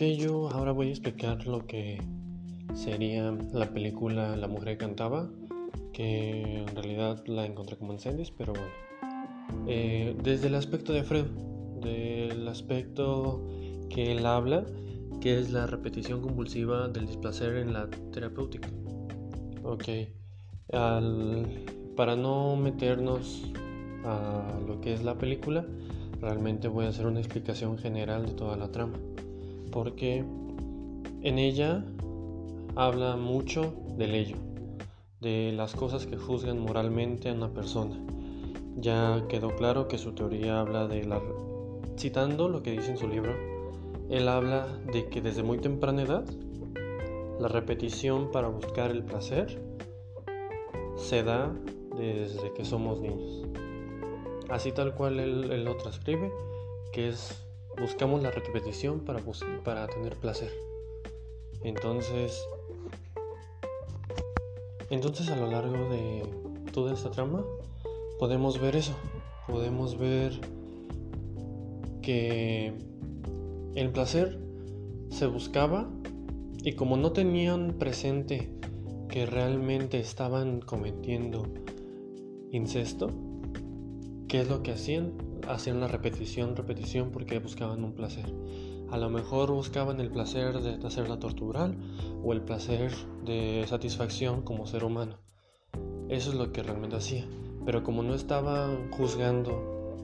Ok, yo ahora voy a explicar lo que sería la película La mujer cantaba, que en realidad la encontré como en Sendis, pero bueno. Eh, desde el aspecto de Freud, del aspecto que él habla, que es la repetición convulsiva del displacer en la terapéutica. Ok, para no meternos a lo que es la película, realmente voy a hacer una explicación general de toda la trama, porque en ella habla mucho del ello, de las cosas que juzgan moralmente a una persona. Ya quedó claro que su teoría habla de la... Citando lo que dice en su libro, él habla de que desde muy temprana edad, la repetición para buscar el placer se da desde que somos niños. Así tal cual él, lo transcribe, que es buscamos la repetición para, para tener placer. Entonces, entonces a lo largo de toda esta trama podemos ver eso, podemos ver que el placer se buscaba y como no tenían presente que realmente estaban cometiendo incesto, ¿qué es lo que hacían? Hacían la repetición, repetición porque buscaban un placer. A lo mejor buscaban el placer de hacerla tortural o el placer de satisfacción como ser humano. Eso es lo que realmente hacía. Pero como no estaban juzgando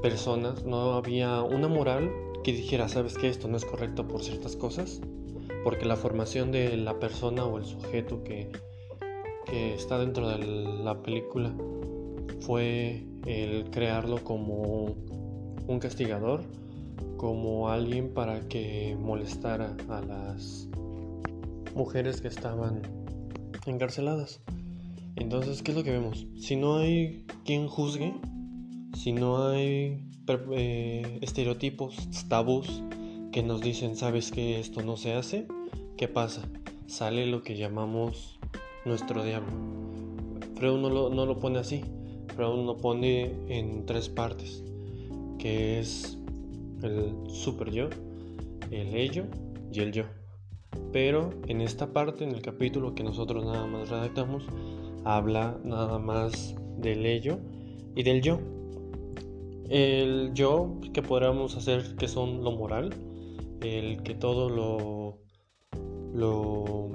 personas, no había una moral que dijera, sabes que esto no es correcto por ciertas cosas, porque la formación de la persona o el sujeto que, que está dentro de la película fue el crearlo como un castigador, como alguien para que molestara a las mujeres que estaban encarceladas. Entonces, ¿qué es lo que vemos? Si no hay quien juzgue, si no hay eh, estereotipos, tabús que nos dicen, sabes que esto no se hace, ¿qué pasa? Sale lo que llamamos nuestro diablo. Freud no lo, no lo pone así, Freud lo pone en tres partes, que es el super yo, el ello y el yo. Pero en esta parte, en el capítulo que nosotros nada más redactamos, habla nada más del ello y del yo. El yo que podríamos hacer que son lo moral, el que todo lo, lo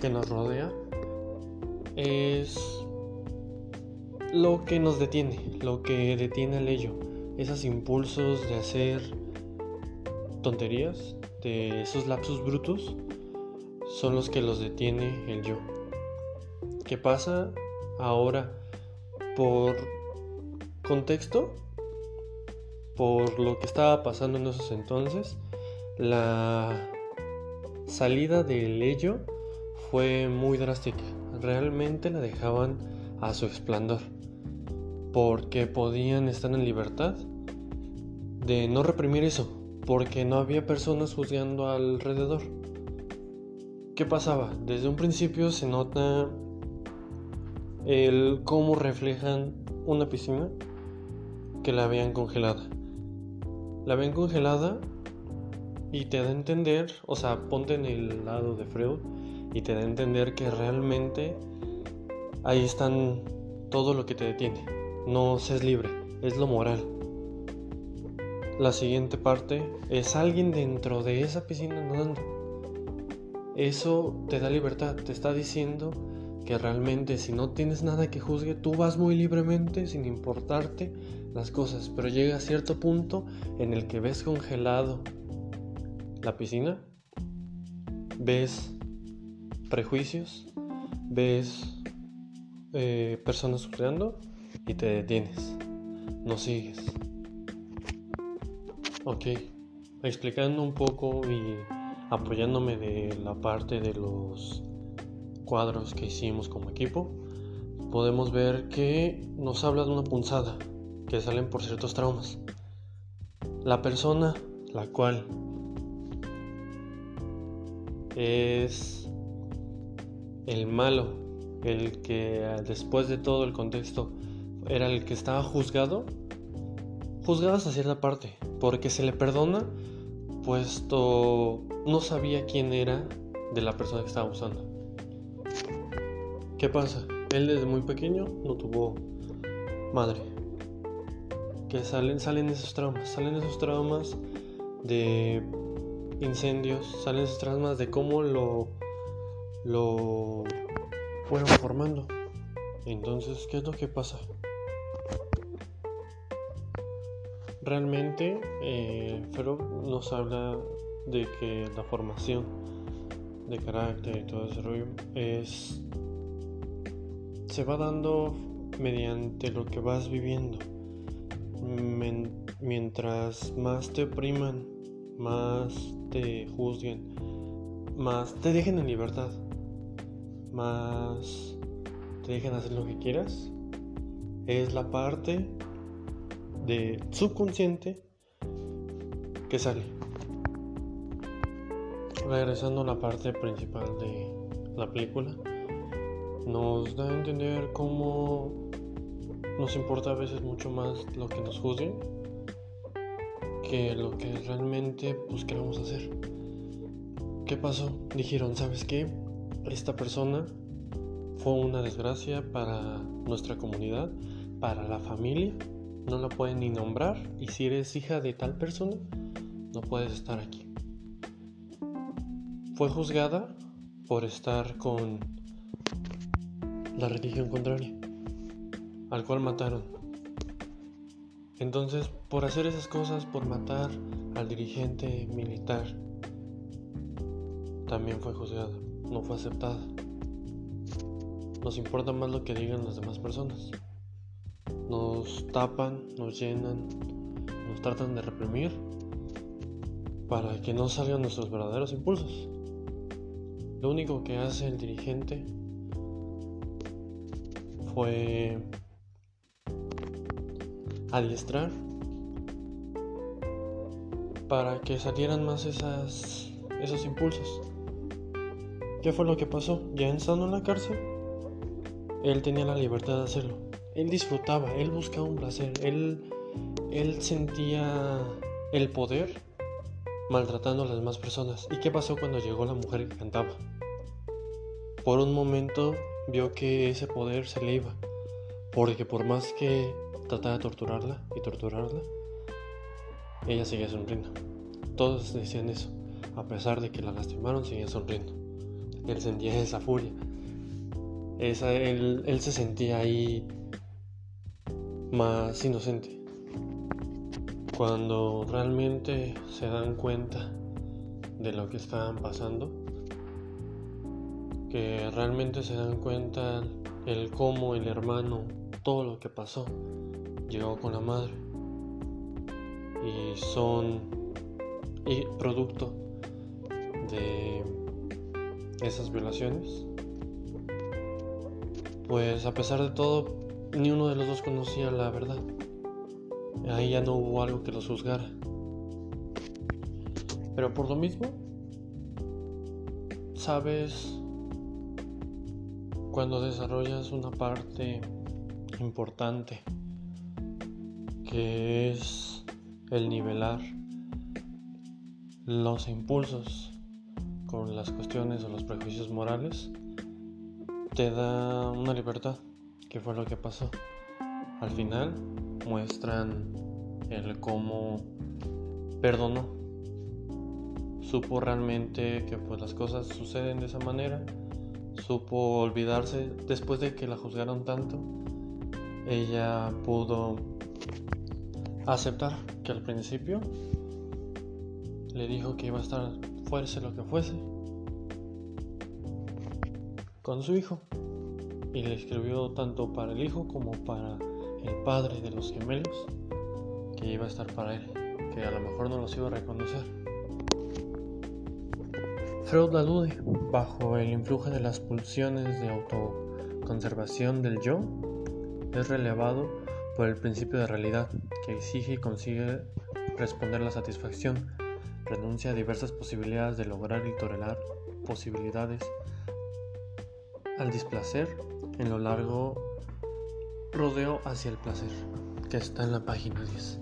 que nos rodea es lo que nos detiene, lo que detiene el ello, esos impulsos de hacer tonterías, de esos lapsos brutos, son los que los detiene el yo. ¿Qué pasa ahora por contexto, por lo que estaba pasando en esos entonces, la salida del ello fue muy drástica. Realmente la dejaban a su esplendor, porque podían estar en libertad de no reprimir eso, porque no había personas juzgando alrededor. ¿Qué pasaba? Desde un principio se nota el cómo reflejan una piscina que la vean congelada. La ven congelada y te da a entender, o sea, ponte en el lado de Freud y te da a entender que realmente ahí están todo lo que te detiene. No seas libre, es lo moral. La siguiente parte es alguien dentro de esa piscina nadando. Eso te da libertad, te está diciendo que realmente si no tienes nada que juzgue, tú vas muy libremente sin importarte las cosas, pero llega a cierto punto en el que ves congelado la piscina, ves prejuicios, ves eh, personas sufriendo y te detienes, no sigues. Ok, explicando un poco y apoyándome de la parte de los cuadros que hicimos como equipo, podemos ver que nos habla de una punzada que salen por ciertos traumas. La persona, la cual es el malo, el que después de todo el contexto era el que estaba juzgado, juzgado hasta cierta parte, porque se le perdona puesto no sabía quién era de la persona que estaba usando. ¿Qué pasa? Él desde muy pequeño no tuvo madre. Que salen, salen esos traumas, salen esos traumas de incendios, salen esos traumas de cómo lo, lo fueron formando. Entonces, ¿qué es lo que pasa? Realmente, eh, nos habla de que la formación de carácter y todo ese rollo es se va dando mediante lo que vas viviendo. mientras más te opriman, más te juzguen, más te dejen en libertad, más te dejen hacer lo que quieras, es la parte de subconsciente que sale. Regresando a la parte principal de la película, nos da a entender cómo nos importa a veces mucho más lo que nos juzguen que lo que realmente pues queremos hacer. ¿Qué pasó? Dijeron, ¿sabes qué? Esta persona fue una desgracia para nuestra comunidad, para la familia, no la pueden ni nombrar y si eres hija de tal persona, no puedes estar aquí. Fue juzgada por estar con la religión contraria, al cual mataron. Entonces, por hacer esas cosas, por matar al dirigente militar, también fue juzgada, no fue aceptada. Nos importa más lo que digan las demás personas. Nos tapan, nos llenan, nos tratan de reprimir para que no salgan nuestros verdaderos impulsos. Lo único que hace el dirigente fue adiestrar para que salieran más esas, esos impulsos. ¿Qué fue lo que pasó? Ya estando en la cárcel, él tenía la libertad de hacerlo. Él disfrutaba, él buscaba un placer, él, él sentía el poder maltratando a las demás personas. ¿Y qué pasó cuando llegó la mujer que cantaba? Por un momento vio que ese poder se le iba, porque por más que trataba de torturarla y torturarla, ella seguía sonriendo. Todos decían eso, a pesar de que la lastimaron, seguía sonriendo. Él sentía esa furia. Esa, él, él se sentía ahí más inocente. Cuando realmente se dan cuenta de lo que estaban pasando, que realmente se dan cuenta el cómo el hermano, todo lo que pasó, llegó con la madre. Y son producto de esas violaciones. Pues a pesar de todo, ni uno de los dos conocía la verdad. Ahí ya no hubo algo que los juzgara. Pero por lo mismo, sabes cuando desarrollas una parte importante que es el nivelar los impulsos con las cuestiones o los prejuicios morales, te da una libertad, que fue lo que pasó. Al final muestran el cómo perdonó, supo realmente que pues las cosas suceden de esa manera supo olvidarse después de que la juzgaron tanto. Ella pudo aceptar que al principio le dijo que iba a estar fuese lo que fuese con su hijo y le escribió tanto para el hijo como para el padre de los gemelos que iba a estar para él, que a lo mejor no los iba a reconocer. Freud alude, bajo el influjo de las pulsiones de autoconservación del yo, es relevado por el principio de realidad, que exige y consigue responder la satisfacción, renuncia a diversas posibilidades de lograr y tolerar posibilidades al displacer en lo largo rodeo hacia el placer, que está en la página 10.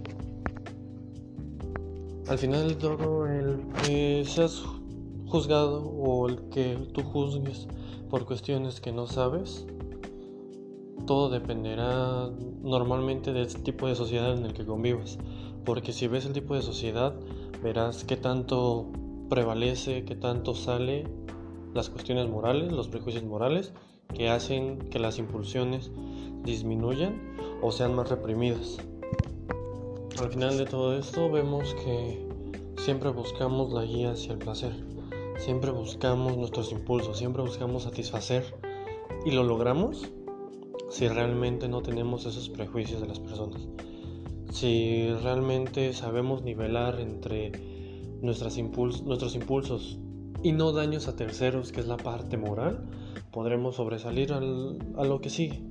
al final de todo el que seas juzgado o el que tú juzgues por cuestiones que no sabes, todo dependerá normalmente del tipo de sociedad en el que convivas. Porque si ves el tipo de sociedad, verás qué tanto prevalece, qué tanto sale las cuestiones morales, los prejuicios morales, que hacen que las impulsiones disminuyan o sean más reprimidas. Al final de todo esto vemos que siempre buscamos la guía hacia el placer, siempre buscamos nuestros impulsos, siempre buscamos satisfacer. Y lo logramos si realmente no tenemos esos prejuicios de las personas, si realmente sabemos nivelar entre nuestros impulsos y no daños a terceros, que es la parte moral, podremos sobresalir a lo que sigue.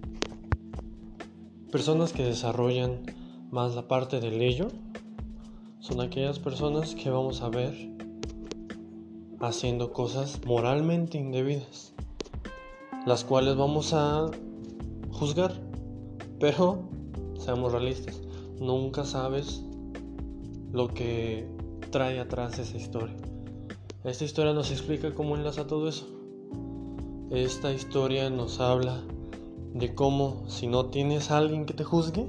Personas que desarrollan más la parte del ello son aquellas personas que vamos a ver haciendo cosas moralmente indebidas, las cuales vamos a juzgar, pero seamos realistas, nunca sabes lo que trae atrás esa historia. Esta historia nos explica cómo enlaza todo eso. Esta historia nos habla de cómo si no tienes a alguien que te juzgue,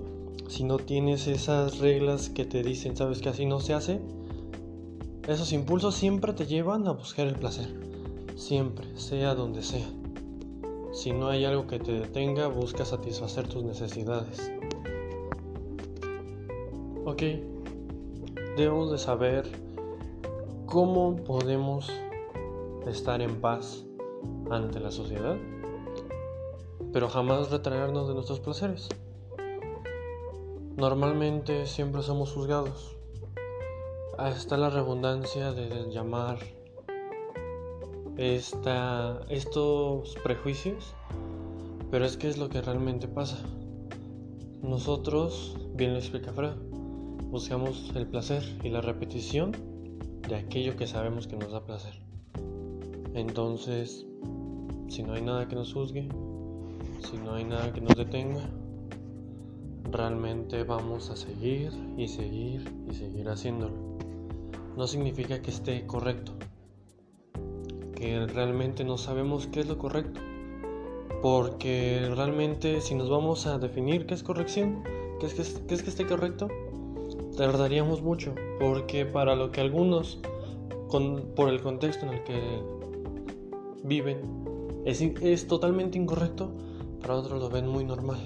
si no tienes esas reglas que te dicen, sabes que así no se hace, esos impulsos siempre te llevan a buscar el placer. Siempre, sea donde sea. Si no hay algo que te detenga, busca satisfacer tus necesidades. Ok, debemos de saber cómo podemos estar en paz ante la sociedad, pero jamás retraernos de nuestros placeres. Normalmente siempre somos juzgados. Está la redundancia de llamar esta, estos prejuicios, pero es que es lo que realmente pasa. Nosotros, bien lo explica Fred, buscamos el placer y la repetición de aquello que sabemos que nos da placer. Entonces, si no hay nada que nos juzgue, si no hay nada que nos detenga, realmente vamos a seguir y seguir y seguir haciéndolo. No significa que esté correcto, que realmente no sabemos qué es lo correcto, porque realmente si nos vamos a definir qué es corrección, qué es que, es que esté correcto, tardaríamos mucho, porque para lo que algunos, por el contexto en el que viven, es, es totalmente incorrecto, para otros lo ven muy normal.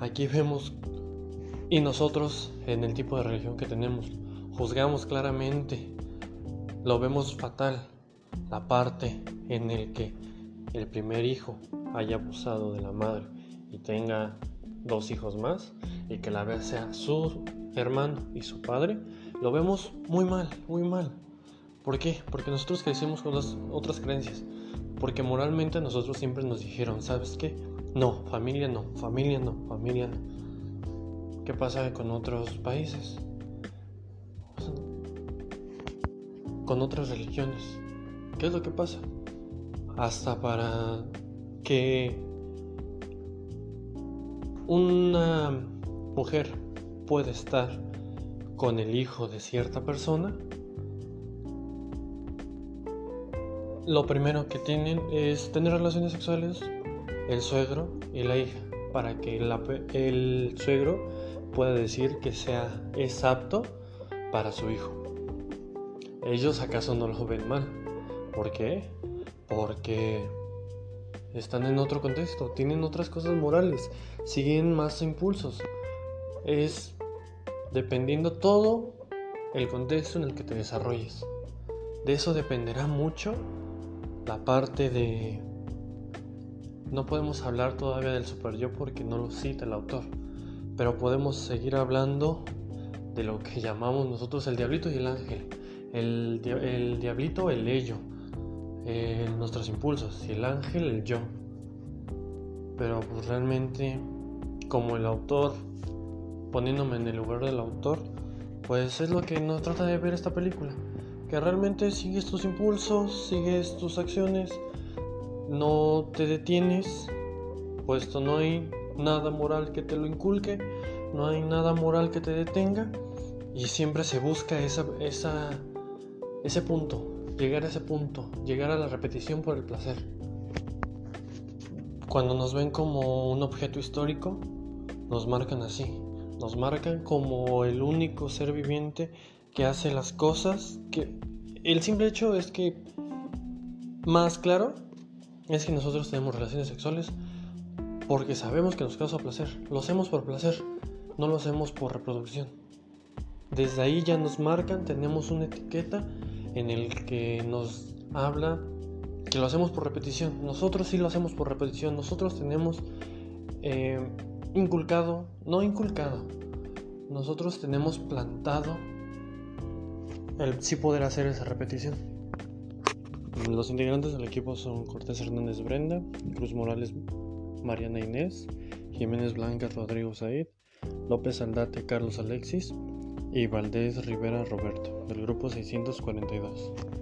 Aquí vemos y nosotros en el tipo de religión que tenemos juzgamos claramente, lo vemos fatal, la parte en el que el primer hijo haya abusado de la madre y tenga dos hijos más y que la vez sea su hermano y su padre, lo vemos muy mal, muy mal. ¿Por qué? Porque nosotros crecimos con las otras creencias. Porque moralmente nosotros siempre nos dijeron, ¿sabes qué? No, familia no, familia no, familia no. ¿Qué pasa con otros países? Con otras religiones. ¿Qué es lo que pasa? Hasta para que una mujer pueda estar con el hijo de cierta persona, lo primero que tienen es tener relaciones sexuales el suegro y la hija para que el suegro pueda decir que sea es apto para su hijo. Ellos acaso no lo ven mal. ¿Por qué? Porque están en otro contexto, tienen otras cosas morales, siguen más impulsos. Es dependiendo todo el contexto en el que te desarrolles. De eso dependerá mucho la parte de no podemos hablar todavía del super yo porque no lo cita el autor, pero podemos seguir hablando de lo que llamamos nosotros el diablito y el ángel. El, el diablito, el ello, eh, nuestros impulsos, y el ángel, el yo. Pero pues realmente, como el autor, poniéndome en el lugar del autor, pues es lo que nos trata de ver esta película. Que realmente sigues tus impulsos, sigues tus acciones, no te detienes, puesto no hay nada moral que te lo inculque, no hay nada moral que te detenga Y siempre se busca esa, esa, ese punto, llegar a ese punto, llegar a la repetición por el placer. Cuando nos ven como un objeto histórico, nos marcan así, nos marcan como el único ser viviente que hace las cosas que el simple hecho es que más claro es que nosotros tenemos relaciones sexuales porque sabemos que nos causa placer. Lo hacemos por placer, no lo hacemos por reproducción. Desde ahí ya nos marcan, tenemos una etiqueta en el que nos habla que lo hacemos por repetición. Nosotros sí lo hacemos por repetición. Nosotros tenemos eh, inculcado, no inculcado, nosotros tenemos plantado el sí poder hacer esa repetición. Los integrantes del equipo son Cortés Hernández Brenda, Cruz Morales Mariana Inés, Jiménez Blanca Rodrigo Said, López Aldate Carlos Alexis y Valdés Rivera Roberto, del grupo 642.